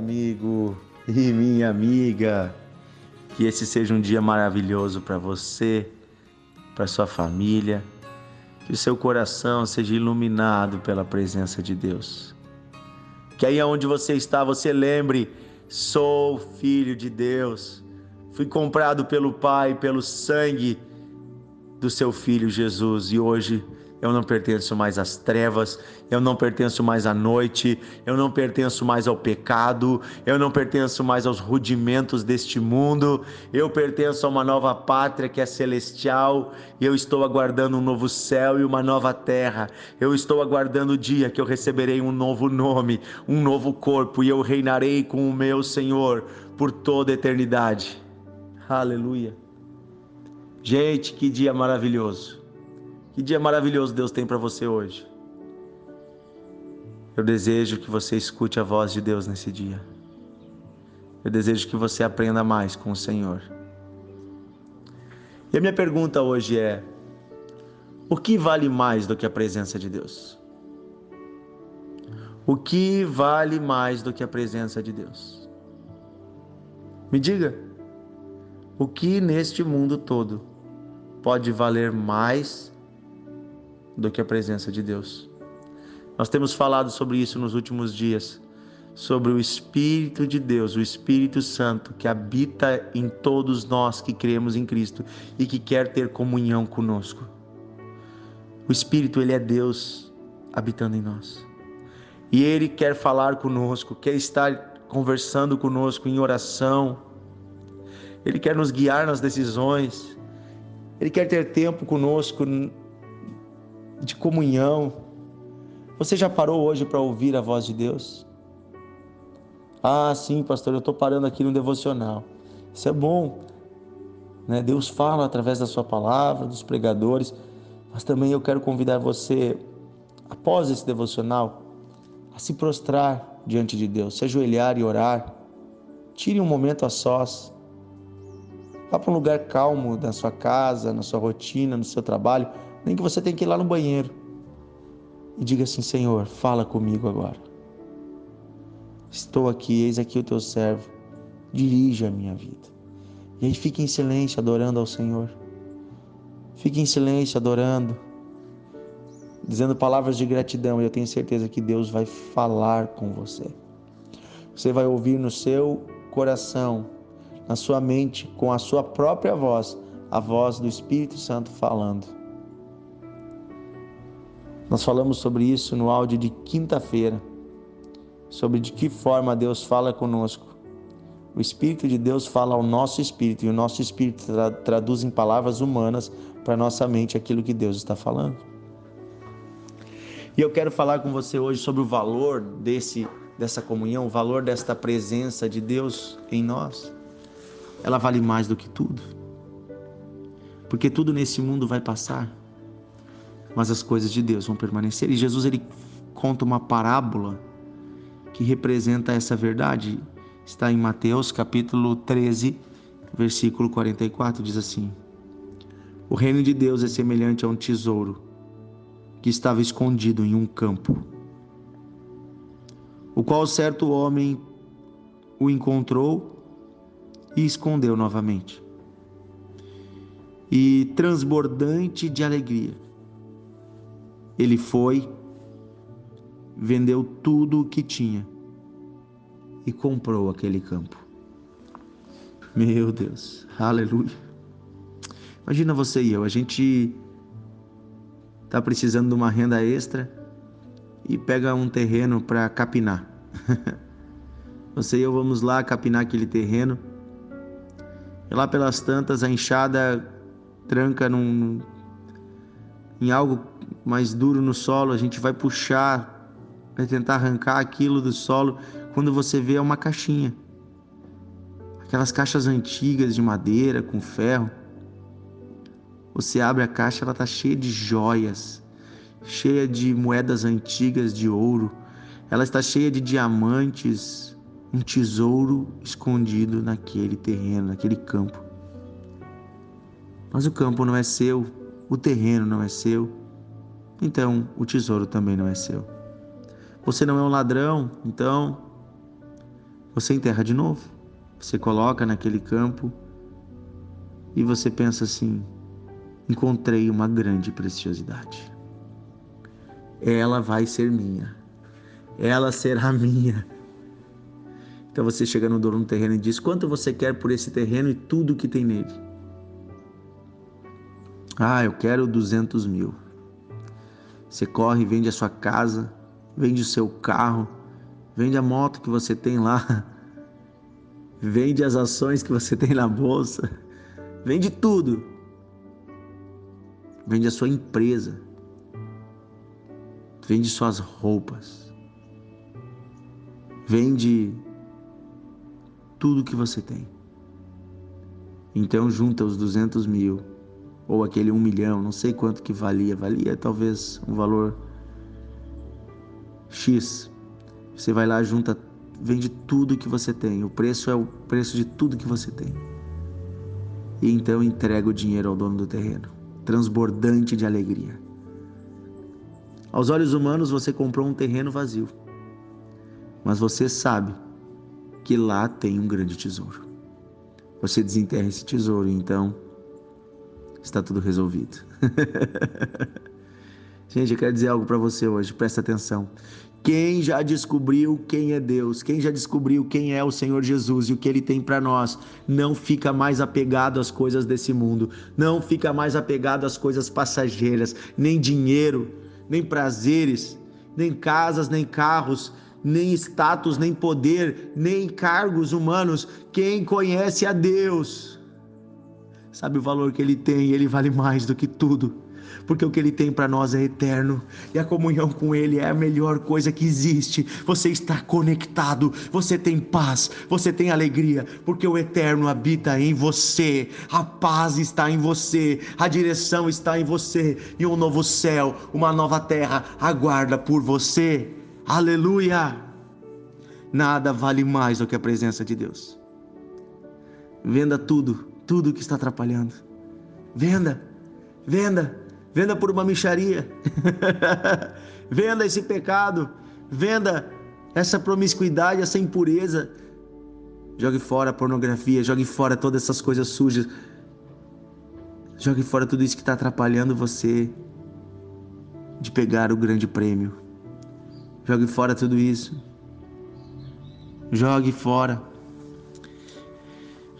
amigo e minha amiga. Que esse seja um dia maravilhoso para você, para sua família. Que o seu coração seja iluminado pela presença de Deus. Que aí onde você está, você lembre: sou filho de Deus. Fui comprado pelo Pai, pelo sangue do seu filho Jesus e hoje eu não pertenço mais às trevas, eu não pertenço mais à noite, eu não pertenço mais ao pecado, eu não pertenço mais aos rudimentos deste mundo, eu pertenço a uma nova pátria que é celestial e eu estou aguardando um novo céu e uma nova terra. Eu estou aguardando o dia que eu receberei um novo nome, um novo corpo e eu reinarei com o meu Senhor por toda a eternidade. Aleluia. Gente, que dia maravilhoso. Que dia maravilhoso Deus tem para você hoje. Eu desejo que você escute a voz de Deus nesse dia. Eu desejo que você aprenda mais com o Senhor. E a minha pergunta hoje é: o que vale mais do que a presença de Deus? O que vale mais do que a presença de Deus? Me diga, o que neste mundo todo pode valer mais do que a presença de Deus. Nós temos falado sobre isso nos últimos dias, sobre o Espírito de Deus, o Espírito Santo que habita em todos nós que cremos em Cristo e que quer ter comunhão conosco. O Espírito, ele é Deus habitando em nós. E ele quer falar conosco, quer estar conversando conosco em oração. Ele quer nos guiar nas decisões. Ele quer ter tempo conosco de comunhão. Você já parou hoje para ouvir a voz de Deus? Ah, sim, pastor, eu estou parando aqui no devocional. Isso é bom. Né? Deus fala através da sua palavra, dos pregadores, mas também eu quero convidar você, após esse devocional, a se prostrar diante de Deus, se ajoelhar e orar. Tire um momento a sós Vá para um lugar calmo da sua casa, na sua rotina, no seu trabalho, nem que você tenha que ir lá no banheiro. E diga assim: Senhor, fala comigo agora. Estou aqui, eis aqui o teu servo. Dirige a minha vida. E aí fique em silêncio adorando ao Senhor. Fique em silêncio adorando, dizendo palavras de gratidão. E eu tenho certeza que Deus vai falar com você. Você vai ouvir no seu coração na sua mente com a sua própria voz, a voz do Espírito Santo falando. Nós falamos sobre isso no áudio de quinta-feira, sobre de que forma Deus fala conosco. O Espírito de Deus fala ao nosso espírito e o nosso espírito tra traduz em palavras humanas para nossa mente aquilo que Deus está falando. E eu quero falar com você hoje sobre o valor desse dessa comunhão, o valor desta presença de Deus em nós ela vale mais do que tudo. Porque tudo nesse mundo vai passar, mas as coisas de Deus vão permanecer. E Jesus ele conta uma parábola que representa essa verdade. Está em Mateus capítulo 13, versículo 44, diz assim: O reino de Deus é semelhante a um tesouro que estava escondido em um campo, o qual certo homem o encontrou e escondeu novamente. E transbordante de alegria, ele foi, vendeu tudo o que tinha e comprou aquele campo. Meu Deus, aleluia. Imagina você e eu, a gente está precisando de uma renda extra e pega um terreno para capinar. você e eu vamos lá capinar aquele terreno e lá pelas tantas, a enxada tranca num, em algo mais duro no solo, a gente vai puxar, vai tentar arrancar aquilo do solo. Quando você vê, é uma caixinha. Aquelas caixas antigas de madeira, com ferro. Você abre a caixa, ela está cheia de joias, cheia de moedas antigas de ouro. Ela está cheia de diamantes, um tesouro escondido naquele terreno, naquele campo. Mas o campo não é seu, o terreno não é seu, então o tesouro também não é seu. Você não é um ladrão, então Você enterra de novo. Você coloca naquele campo e você pensa assim: encontrei uma grande preciosidade. Ela vai ser minha. Ela será minha. Então você chega no dono do terreno e diz: quanto você quer por esse terreno e tudo que tem nele? Ah, eu quero 200 mil. Você corre, vende a sua casa, vende o seu carro, vende a moto que você tem lá, vende as ações que você tem na bolsa, vende tudo. Vende a sua empresa, vende suas roupas, vende tudo que você tem. Então junta os 200 mil ou aquele um milhão, não sei quanto que valia, valia talvez um valor X. Você vai lá, junta, vende tudo que você tem. O preço é o preço de tudo que você tem. E então entrega o dinheiro ao dono do terreno, transbordante de alegria. Aos olhos humanos, você comprou um terreno vazio, mas você sabe que lá tem um grande tesouro. Você desenterra esse tesouro, então está tudo resolvido. Gente, eu quero dizer algo para você hoje, presta atenção. Quem já descobriu quem é Deus, quem já descobriu quem é o Senhor Jesus e o que ele tem para nós, não fica mais apegado às coisas desse mundo, não fica mais apegado às coisas passageiras, nem dinheiro, nem prazeres, nem casas, nem carros, nem status, nem poder, nem cargos humanos. Quem conhece a Deus sabe o valor que ele tem, ele vale mais do que tudo. Porque o que ele tem para nós é eterno e a comunhão com ele é a melhor coisa que existe. Você está conectado, você tem paz, você tem alegria, porque o eterno habita em você. A paz está em você, a direção está em você e um novo céu, uma nova terra aguarda por você. Aleluia! Nada vale mais do que a presença de Deus. Venda tudo tudo que está atrapalhando. Venda, venda, venda por uma micharia. venda esse pecado, venda essa promiscuidade, essa impureza. Jogue fora a pornografia, jogue fora todas essas coisas sujas. Jogue fora tudo isso que está atrapalhando você de pegar o grande prêmio. Jogue fora tudo isso. Jogue fora.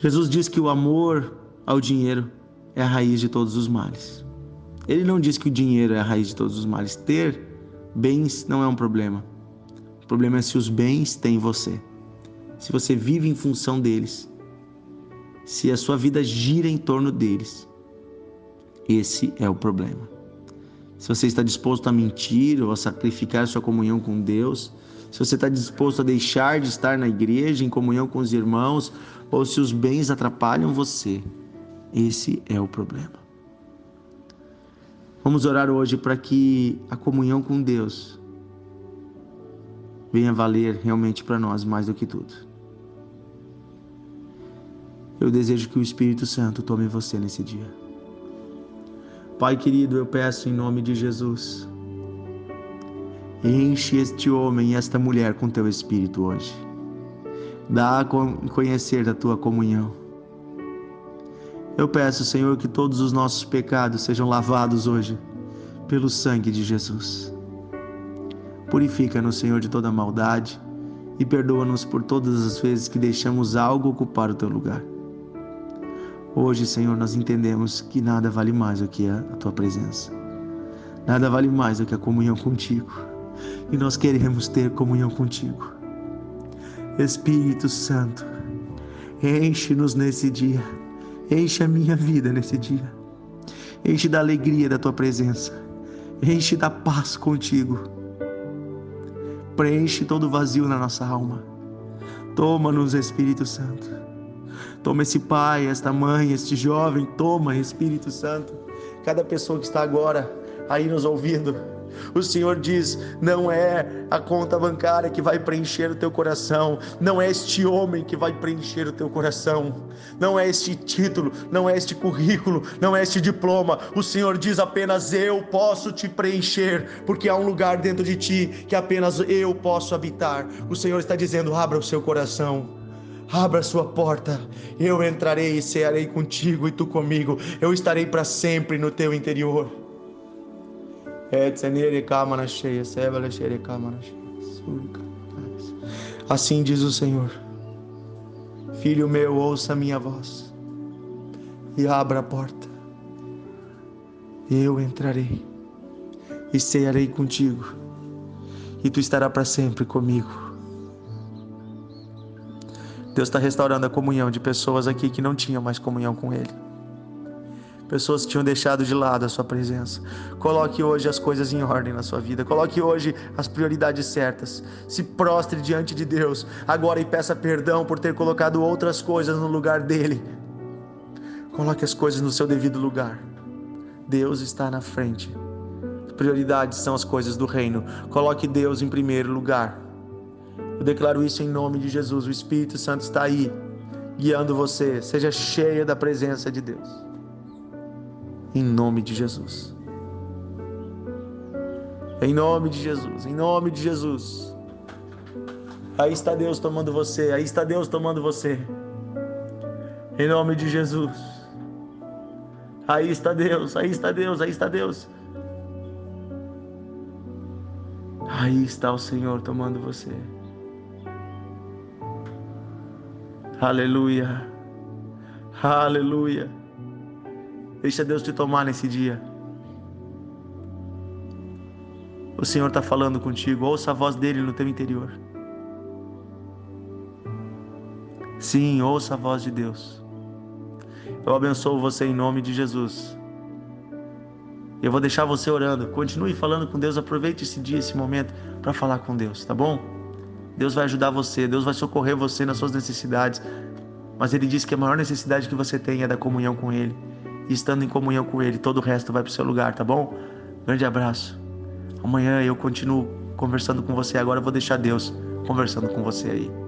Jesus diz que o amor ao dinheiro é a raiz de todos os males. Ele não diz que o dinheiro é a raiz de todos os males. Ter bens não é um problema. O problema é se os bens têm você. Se você vive em função deles. Se a sua vida gira em torno deles. Esse é o problema. Se você está disposto a mentir ou a sacrificar sua comunhão com Deus, se você está disposto a deixar de estar na igreja, em comunhão com os irmãos, ou se os bens atrapalham você. Esse é o problema. Vamos orar hoje para que a comunhão com Deus venha valer realmente para nós mais do que tudo. Eu desejo que o Espírito Santo tome você nesse dia. Pai querido, eu peço em nome de Jesus Enche este homem e esta mulher com teu espírito hoje. Dá a conhecer da tua comunhão. Eu peço, Senhor, que todos os nossos pecados sejam lavados hoje pelo sangue de Jesus. Purifica-nos, Senhor, de toda maldade e perdoa-nos por todas as vezes que deixamos algo ocupar o teu lugar. Hoje, Senhor, nós entendemos que nada vale mais do que a tua presença. Nada vale mais do que a comunhão contigo e nós queremos ter comunhão contigo. Espírito Santo, enche-nos nesse dia, enche a minha vida nesse dia, enche da alegria da tua presença, enche da paz contigo, preenche todo o vazio na nossa alma. Toma-nos, Espírito Santo. Toma esse pai, esta mãe, este jovem, toma, Espírito Santo. Cada pessoa que está agora aí nos ouvindo, O Senhor diz: não é a conta bancária que vai preencher o teu coração, não é este homem que vai preencher o teu coração, não é este título, não é este currículo, não é este diploma. O Senhor diz apenas: eu posso te preencher, porque há um lugar dentro de ti que apenas eu posso habitar. O Senhor está dizendo: abra o seu coração. Abra sua porta, eu entrarei e cearei contigo e tu comigo. Eu estarei para sempre no teu interior. Assim diz o Senhor: Filho meu, ouça a minha voz e abra a porta. Eu entrarei e cearei contigo, e tu estarás para sempre comigo. Deus está restaurando a comunhão de pessoas aqui que não tinham mais comunhão com Ele. Pessoas que tinham deixado de lado a sua presença. Coloque hoje as coisas em ordem na sua vida. Coloque hoje as prioridades certas. Se prostre diante de Deus agora e peça perdão por ter colocado outras coisas no lugar dele. Coloque as coisas no seu devido lugar. Deus está na frente. Prioridades são as coisas do reino. Coloque Deus em primeiro lugar. Eu declaro isso em nome de Jesus. O Espírito Santo está aí, guiando você. Seja cheia da presença de Deus. Em nome de Jesus. Em nome de Jesus. Em nome de Jesus. Aí está Deus tomando você. Aí está Deus tomando você. Em nome de Jesus. Aí está Deus. Aí está Deus. Aí está Deus. Aí está o Senhor tomando você. Aleluia. Aleluia. Deixa Deus te tomar nesse dia. O Senhor está falando contigo. Ouça a voz dele no teu interior. Sim, ouça a voz de Deus. Eu abençoo você em nome de Jesus. Eu vou deixar você orando. Continue falando com Deus. Aproveite esse dia, esse momento para falar com Deus, tá bom? Deus vai ajudar você, Deus vai socorrer você nas suas necessidades. Mas Ele diz que a maior necessidade que você tem é da comunhão com Ele. E estando em comunhão com Ele, todo o resto vai para o seu lugar, tá bom? Grande abraço. Amanhã eu continuo conversando com você. Agora eu vou deixar Deus conversando com você aí.